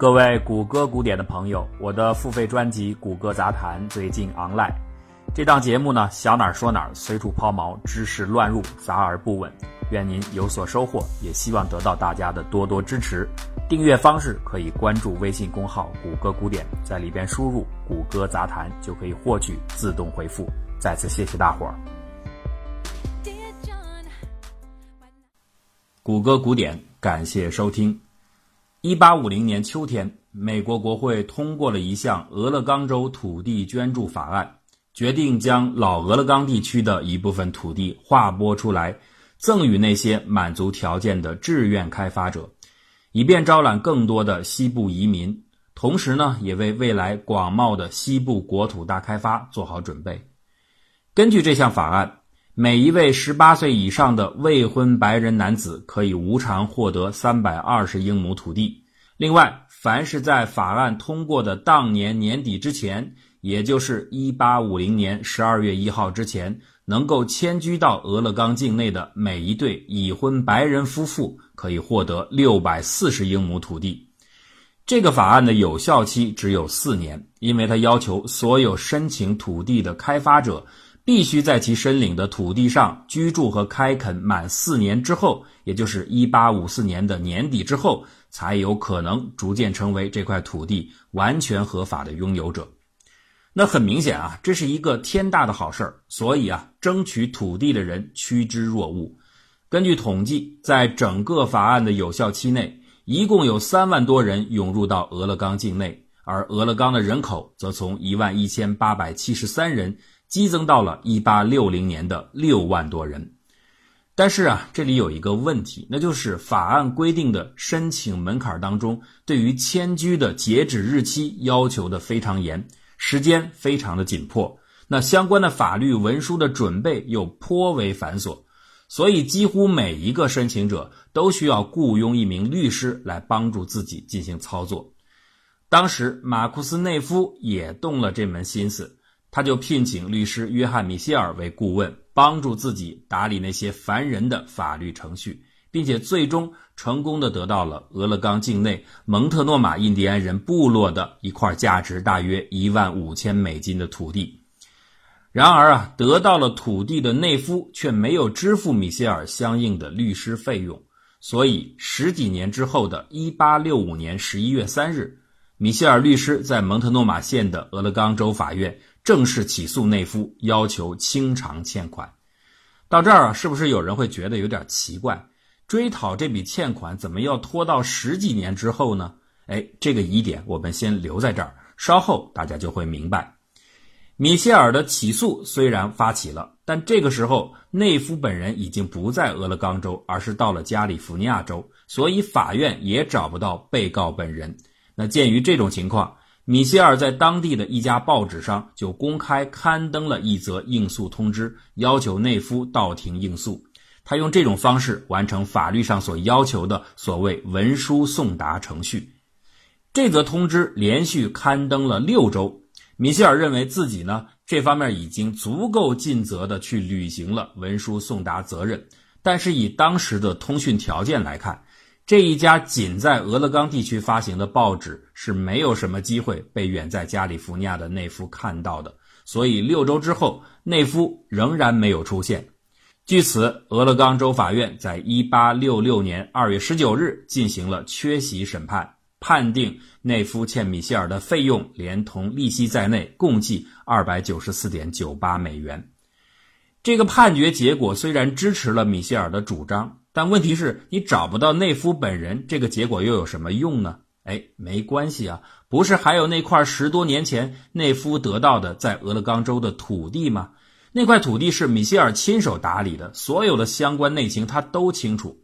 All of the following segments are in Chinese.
各位谷歌古典的朋友，我的付费专辑《谷歌杂谈》最近 online。这档节目呢，想哪儿说哪儿，随处抛锚，知识乱入，杂而不稳。愿您有所收获，也希望得到大家的多多支持。订阅方式可以关注微信公号“谷歌古典”，在里边输入“谷歌杂谈”就可以获取自动回复。再次谢谢大伙儿。谷歌古典，感谢收听。一八五零年秋天，美国国会通过了一项俄勒冈州土地捐助法案，决定将老俄勒冈地区的一部分土地划拨出来，赠予那些满足条件的志愿开发者，以便招揽更多的西部移民，同时呢，也为未来广袤的西部国土大开发做好准备。根据这项法案，每一位十八岁以上的未婚白人男子可以无偿获得三百二十英亩土地。另外，凡是在法案通过的当年年底之前，也就是一八五零年十二月一号之前，能够迁居到俄勒冈境内的每一对已婚白人夫妇，可以获得六百四十英亩土地。这个法案的有效期只有四年，因为它要求所有申请土地的开发者。必须在其申领的土地上居住和开垦满四年之后，也就是一八五四年的年底之后，才有可能逐渐成为这块土地完全合法的拥有者。那很明显啊，这是一个天大的好事儿，所以啊，争取土地的人趋之若鹜。根据统计，在整个法案的有效期内，一共有三万多人涌入到俄勒冈境内，而俄勒冈的人口则从一万一千八百七十三人。激增到了一八六零年的六万多人，但是啊，这里有一个问题，那就是法案规定的申请门槛当中，对于迁居的截止日期要求的非常严，时间非常的紧迫，那相关的法律文书的准备又颇为繁琐，所以几乎每一个申请者都需要雇佣一名律师来帮助自己进行操作。当时马库斯内夫也动了这门心思。他就聘请律师约翰·米歇尔为顾问，帮助自己打理那些烦人的法律程序，并且最终成功的得到了俄勒冈境内蒙特诺马印第安人部落的一块价值大约一万五千美金的土地。然而啊，得到了土地的内夫却没有支付米歇尔相应的律师费用，所以十几年之后的一八六五年十一月三日，米歇尔律师在蒙特诺马县的俄勒冈州法院。正式起诉内夫，要求清偿欠款。到这儿啊，是不是有人会觉得有点奇怪？追讨这笔欠款怎么要拖到十几年之后呢？哎，这个疑点我们先留在这儿，稍后大家就会明白。米歇尔的起诉虽然发起了，但这个时候内夫本人已经不在俄勒冈州，而是到了加利福尼亚州，所以法院也找不到被告本人。那鉴于这种情况，米歇尔在当地的一家报纸上就公开刊登了一则应诉通知，要求内夫到庭应诉。他用这种方式完成法律上所要求的所谓文书送达程序。这则通知连续刊登了六周，米歇尔认为自己呢这方面已经足够尽责的去履行了文书送达责任，但是以当时的通讯条件来看。这一家仅在俄勒冈地区发行的报纸是没有什么机会被远在加利福尼亚的内夫看到的，所以六周之后，内夫仍然没有出现。据此，俄勒冈州法院在1866年2月19日进行了缺席审判，判定内夫欠米歇尔的费用连同利息在内共计294.98美元。这个判决结果虽然支持了米歇尔的主张。但问题是你找不到内夫本人，这个结果又有什么用呢？哎，没关系啊，不是还有那块十多年前内夫得到的在俄勒冈州的土地吗？那块土地是米歇尔亲手打理的，所有的相关内情他都清楚。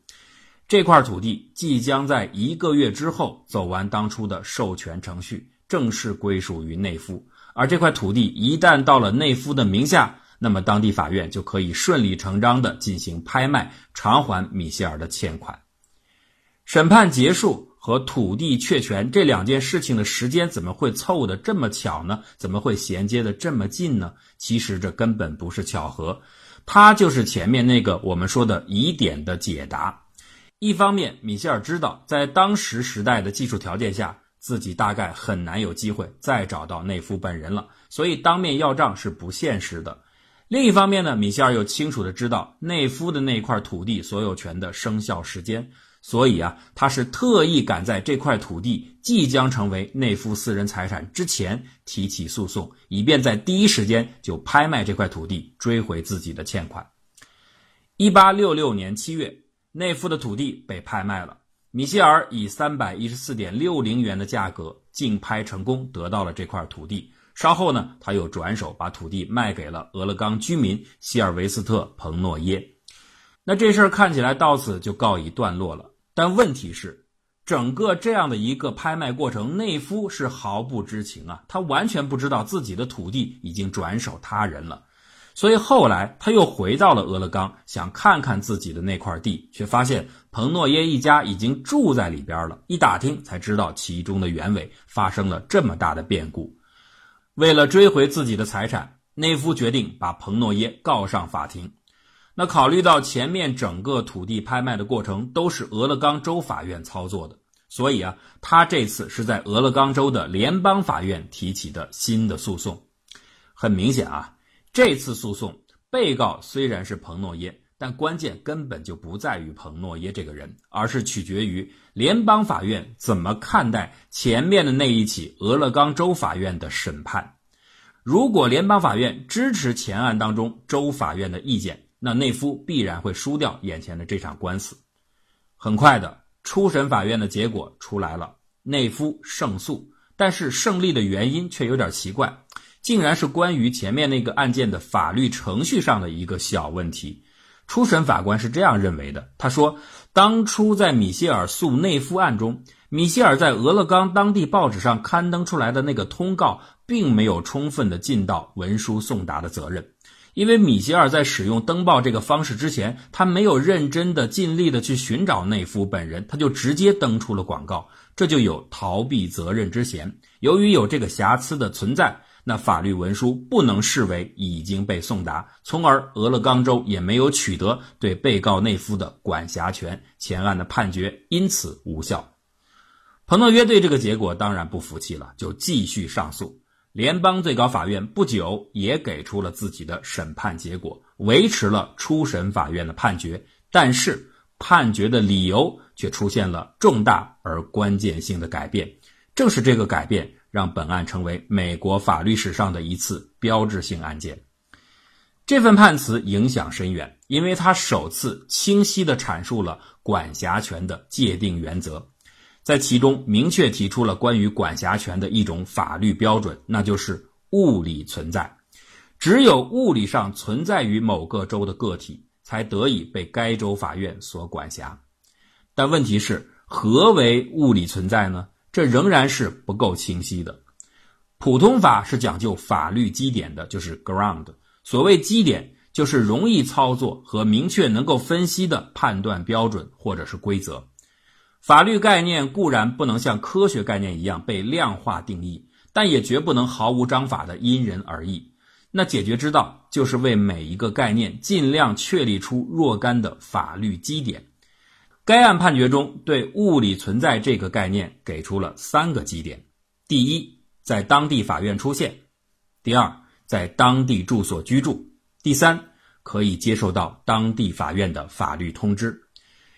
这块土地即将在一个月之后走完当初的授权程序，正式归属于内夫。而这块土地一旦到了内夫的名下，那么，当地法院就可以顺理成章地进行拍卖，偿还米歇尔的欠款。审判结束和土地确权这两件事情的时间怎么会凑得这么巧呢？怎么会衔接的这么近呢？其实这根本不是巧合，它就是前面那个我们说的疑点的解答。一方面，米歇尔知道，在当时时代的技术条件下。自己大概很难有机会再找到内夫本人了，所以当面要账是不现实的。另一方面呢，米歇尔又清楚的知道内夫的那块土地所有权的生效时间，所以啊，他是特意赶在这块土地即将成为内夫私人财产之前提起诉讼，以便在第一时间就拍卖这块土地，追回自己的欠款。一八六六年七月，内夫的土地被拍卖了，米歇尔以三百一十四点六零元的价格竞拍成功，得到了这块土地。稍后呢，他又转手把土地卖给了俄勒冈居民希尔维斯特·彭诺耶。那这事儿看起来到此就告一段落了。但问题是，整个这样的一个拍卖过程，内夫是毫不知情啊，他完全不知道自己的土地已经转手他人了。所以后来他又回到了俄勒冈，想看看自己的那块地，却发现彭诺耶一家已经住在里边了。一打听才知道其中的原委，发生了这么大的变故。为了追回自己的财产，内夫决定把彭诺耶告上法庭。那考虑到前面整个土地拍卖的过程都是俄勒冈州法院操作的，所以啊，他这次是在俄勒冈州的联邦法院提起的新的诉讼。很明显啊，这次诉讼被告虽然是彭诺耶，但关键根本就不在于彭诺耶这个人，而是取决于。联邦法院怎么看待前面的那一起俄勒冈州法院的审判？如果联邦法院支持前案当中州法院的意见，那内夫必然会输掉眼前的这场官司。很快的，初审法院的结果出来了，内夫胜诉，但是胜利的原因却有点奇怪，竟然是关于前面那个案件的法律程序上的一个小问题。初审法官是这样认为的，他说。当初在米歇尔诉内夫案中，米歇尔在俄勒冈当地报纸上刊登出来的那个通告，并没有充分的尽到文书送达的责任，因为米歇尔在使用登报这个方式之前，他没有认真的尽力的去寻找内夫本人，他就直接登出了广告，这就有逃避责任之嫌。由于有这个瑕疵的存在。那法律文书不能视为已经被送达，从而俄勒冈州也没有取得对被告内夫的管辖权，前案的判决因此无效。彭诺约对这个结果当然不服气了，就继续上诉。联邦最高法院不久也给出了自己的审判结果，维持了初审法院的判决，但是判决的理由却出现了重大而关键性的改变，正是这个改变。让本案成为美国法律史上的一次标志性案件。这份判词影响深远，因为它首次清晰地阐述了管辖权的界定原则，在其中明确提出了关于管辖权的一种法律标准，那就是物理存在。只有物理上存在于某个州的个体，才得以被该州法院所管辖。但问题是，何为物理存在呢？这仍然是不够清晰的。普通法是讲究法律基点的，就是 ground。所谓基点，就是容易操作和明确能够分析的判断标准或者是规则。法律概念固然不能像科学概念一样被量化定义，但也绝不能毫无章法的因人而异。那解决之道，就是为每一个概念尽量确立出若干的法律基点。该案判决中对“物理存在”这个概念给出了三个基点：第一，在当地法院出现；第二，在当地住所居住；第三，可以接受到当地法院的法律通知。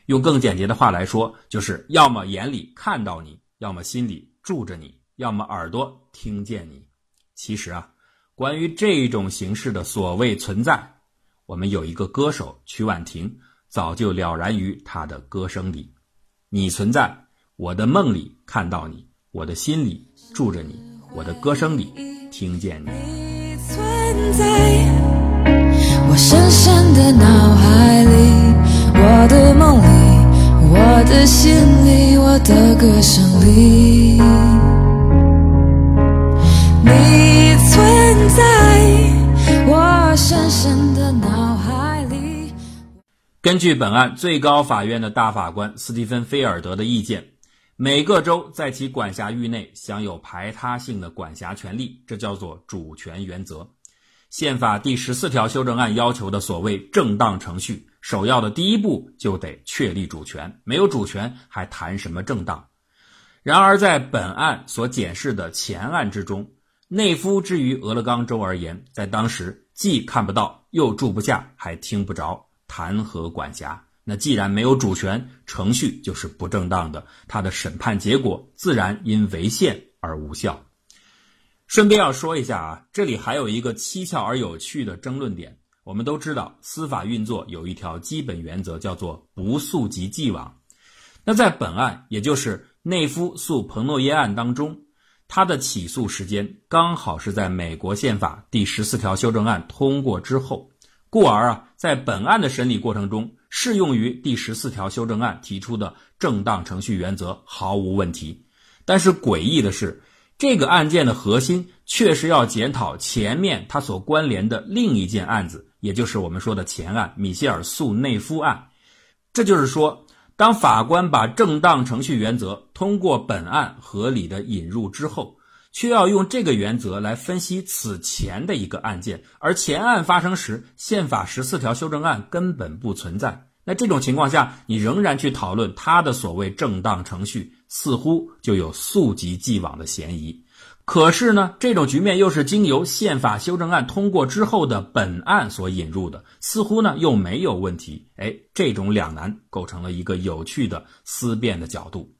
用更简洁的话来说，就是要么眼里看到你，要么心里住着你，要么耳朵听见你。其实啊，关于这种形式的所谓存在，我们有一个歌手曲婉婷。早就了然于他的歌声里，你存在我的梦里，看到你，我的心里住着你，我的歌声里听见你。你存在我深深的脑海里，我的梦里，我的心里，我的歌声里。根据本案最高法院的大法官斯蒂芬·菲尔德的意见，每个州在其管辖域内享有排他性的管辖权利，这叫做主权原则。宪法第十四条修正案要求的所谓正当程序，首要的第一步就得确立主权，没有主权还谈什么正当？然而，在本案所检视的前案之中，内夫之于俄勒冈州而言，在当时既看不到，又住不下，还听不着，谈何管辖？那既然没有主权，程序就是不正当的，他的审判结果自然因违宪而无效。顺便要说一下啊，这里还有一个蹊跷而有趣的争论点。我们都知道，司法运作有一条基本原则，叫做不溯及既往。那在本案，也就是内夫诉彭诺耶案当中，他的起诉时间刚好是在美国宪法第十四条修正案通过之后，故而啊，在本案的审理过程中，适用于第十四条修正案提出的正当程序原则毫无问题。但是诡异的是。这个案件的核心确实要检讨前面它所关联的另一件案子，也就是我们说的前案——米歇尔诉内夫案。这就是说，当法官把正当程序原则通过本案合理的引入之后，却要用这个原则来分析此前的一个案件，而前案发生时，宪法十四条修正案根本不存在。那这种情况下，你仍然去讨论他的所谓正当程序，似乎就有溯及既往的嫌疑。可是呢，这种局面又是经由宪法修正案通过之后的本案所引入的，似乎呢又没有问题。哎，这种两难构成了一个有趣的思辨的角度。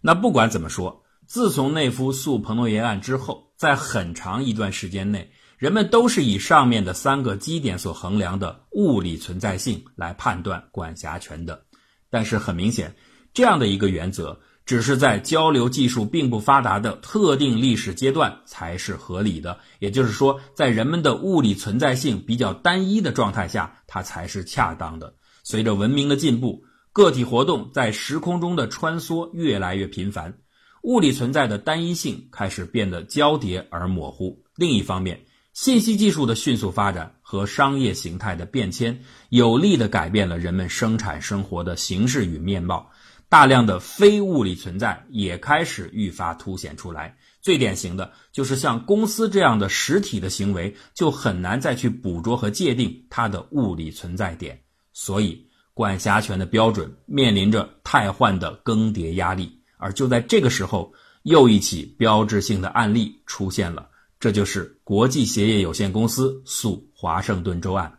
那不管怎么说，自从内夫诉彭诺耶案之后，在很长一段时间内。人们都是以上面的三个基点所衡量的物理存在性来判断管辖权的，但是很明显，这样的一个原则只是在交流技术并不发达的特定历史阶段才是合理的。也就是说，在人们的物理存在性比较单一的状态下，它才是恰当的。随着文明的进步，个体活动在时空中的穿梭越来越频繁，物理存在的单一性开始变得交叠而模糊。另一方面，信息技术的迅速发展和商业形态的变迁，有力地改变了人们生产生活的形式与面貌。大量的非物理存在也开始愈发凸显出来。最典型的就是像公司这样的实体的行为，就很难再去捕捉和界定它的物理存在点。所以，管辖权的标准面临着汰换的更迭压力。而就在这个时候，又一起标志性的案例出现了。这就是国际鞋业有限公司诉华盛顿州案。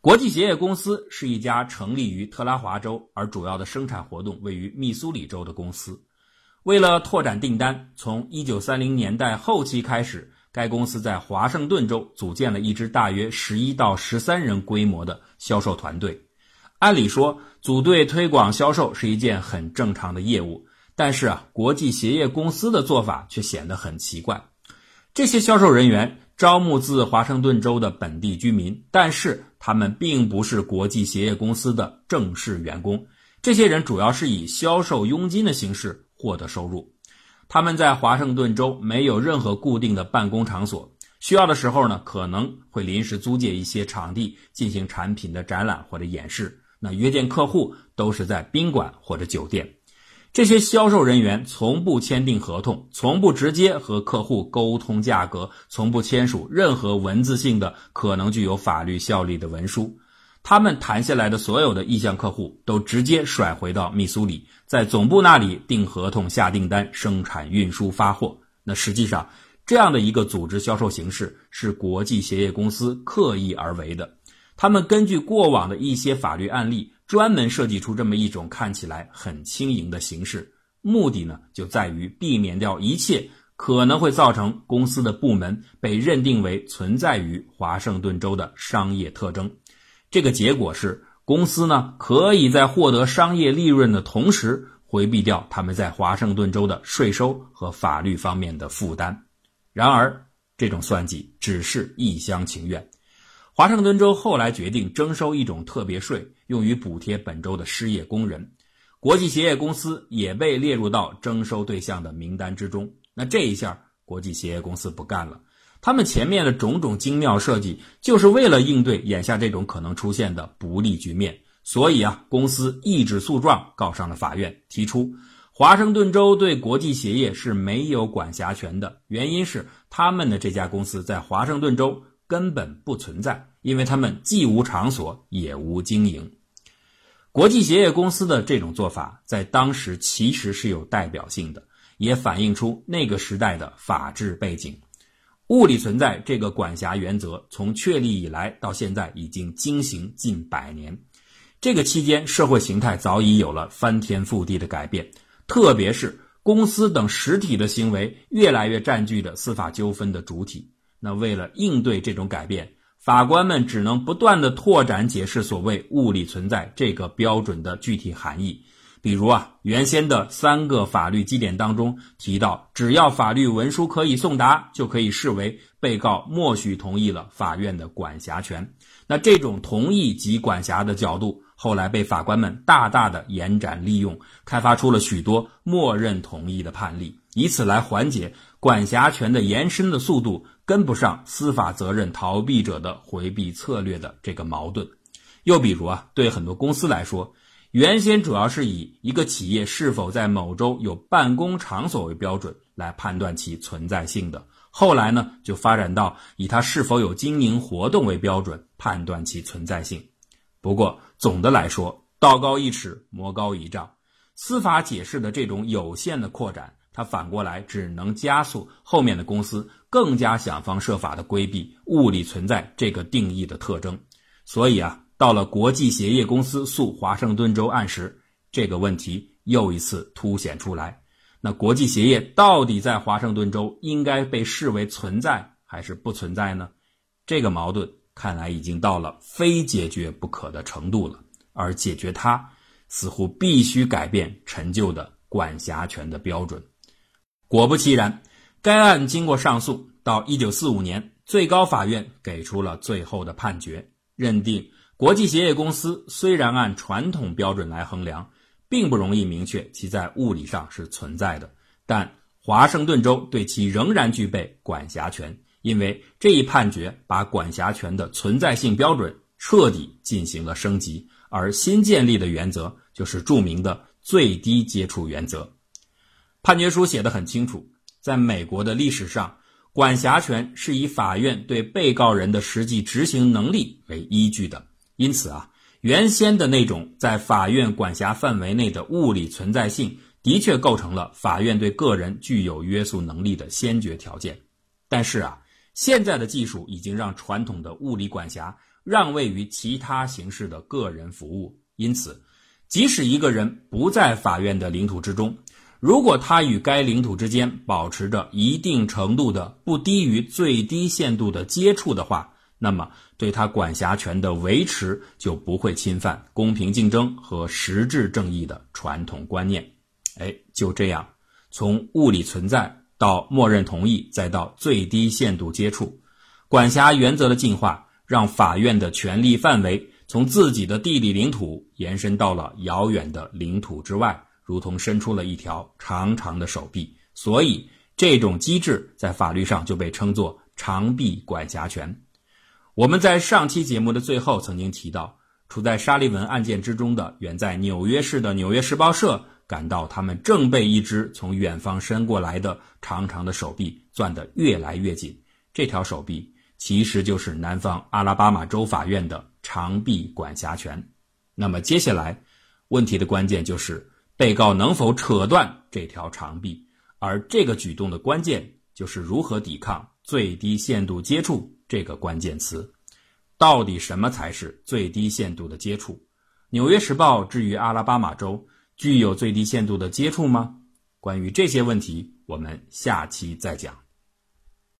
国际鞋业公司是一家成立于特拉华州，而主要的生产活动位于密苏里州的公司。为了拓展订单，从1930年代后期开始，该公司在华盛顿州组建了一支大约11到13人规模的销售团队。按理说，组队推广销售是一件很正常的业务，但是啊，国际鞋业公司的做法却显得很奇怪。这些销售人员招募自华盛顿州的本地居民，但是他们并不是国际鞋业公司的正式员工。这些人主要是以销售佣金的形式获得收入。他们在华盛顿州没有任何固定的办公场所，需要的时候呢，可能会临时租借一些场地进行产品的展览或者演示。那约见客户都是在宾馆或者酒店。这些销售人员从不签订合同，从不直接和客户沟通价格，从不签署任何文字性的可能具有法律效力的文书。他们谈下来的所有的意向客户都直接甩回到密苏里，在总部那里订合同、下订单、生产、运输、发货。那实际上，这样的一个组织销售形式是国际鞋业公司刻意而为的。他们根据过往的一些法律案例。专门设计出这么一种看起来很轻盈的形式，目的呢就在于避免掉一切可能会造成公司的部门被认定为存在于华盛顿州的商业特征。这个结果是，公司呢可以在获得商业利润的同时，回避掉他们在华盛顿州的税收和法律方面的负担。然而，这种算计只是一厢情愿。华盛顿州后来决定征收一种特别税，用于补贴本州的失业工人。国际鞋业公司也被列入到征收对象的名单之中。那这一下，国际鞋业公司不干了。他们前面的种种精妙设计，就是为了应对眼下这种可能出现的不利局面。所以啊，公司一纸诉状告上了法院，提出华盛顿州对国际鞋业是没有管辖权的，原因是他们的这家公司在华盛顿州。根本不存在，因为他们既无场所也无经营。国际鞋业公司的这种做法，在当时其实是有代表性的，也反映出那个时代的法治背景。物理存在这个管辖原则，从确立以来到现在已经经行近百年。这个期间，社会形态早已有了翻天覆地的改变，特别是公司等实体的行为越来越占据着司法纠纷的主体。那为了应对这种改变，法官们只能不断的拓展解释所谓物理存在这个标准的具体含义。比如啊，原先的三个法律基点当中提到，只要法律文书可以送达，就可以视为被告默许同意了法院的管辖权。那这种同意及管辖的角度，后来被法官们大大的延展利用，开发出了许多默认同意的判例，以此来缓解管辖权的延伸的速度。跟不上司法责任逃避者的回避策略的这个矛盾，又比如啊，对很多公司来说，原先主要是以一个企业是否在某州有办公场所为标准来判断其存在性的，后来呢，就发展到以它是否有经营活动为标准判断其存在性。不过总的来说，道高一尺，魔高一丈，司法解释的这种有限的扩展。它反过来只能加速后面的公司更加想方设法的规避物理存在这个定义的特征，所以啊，到了国际鞋业公司诉华盛顿州案时，这个问题又一次凸显出来。那国际鞋业到底在华盛顿州应该被视为存在还是不存在呢？这个矛盾看来已经到了非解决不可的程度了，而解决它似乎必须改变陈旧的管辖权的标准。果不其然，该案经过上诉，到一九四五年，最高法院给出了最后的判决，认定国际鞋业公司虽然按传统标准来衡量，并不容易明确其在物理上是存在的，但华盛顿州对其仍然具备管辖权，因为这一判决把管辖权的存在性标准彻底进行了升级，而新建立的原则就是著名的最低接触原则。判决书写得很清楚，在美国的历史上，管辖权是以法院对被告人的实际执行能力为依据的。因此啊，原先的那种在法院管辖范围内的物理存在性，的确构成了法院对个人具有约束能力的先决条件。但是啊，现在的技术已经让传统的物理管辖让位于其他形式的个人服务。因此，即使一个人不在法院的领土之中，如果他与该领土之间保持着一定程度的不低于最低限度的接触的话，那么对他管辖权的维持就不会侵犯公平竞争和实质正义的传统观念。哎，就这样，从物理存在到默认同意，再到最低限度接触，管辖原则的进化，让法院的权力范围从自己的地理领土延伸到了遥远的领土之外。如同伸出了一条长长的手臂，所以这种机制在法律上就被称作长臂管辖权。我们在上期节目的最后曾经提到，处在沙利文案件之中的远在纽约市的《纽约时报社》感到，他们正被一只从远方伸过来的长长的手臂攥得越来越紧。这条手臂其实就是南方阿拉巴马州法院的长臂管辖权。那么接下来问题的关键就是。被告能否扯断这条长臂？而这个举动的关键就是如何抵抗最低限度接触这个关键词。到底什么才是最低限度的接触？《纽约时报》至于阿拉巴马州具有最低限度的接触吗？关于这些问题，我们下期再讲。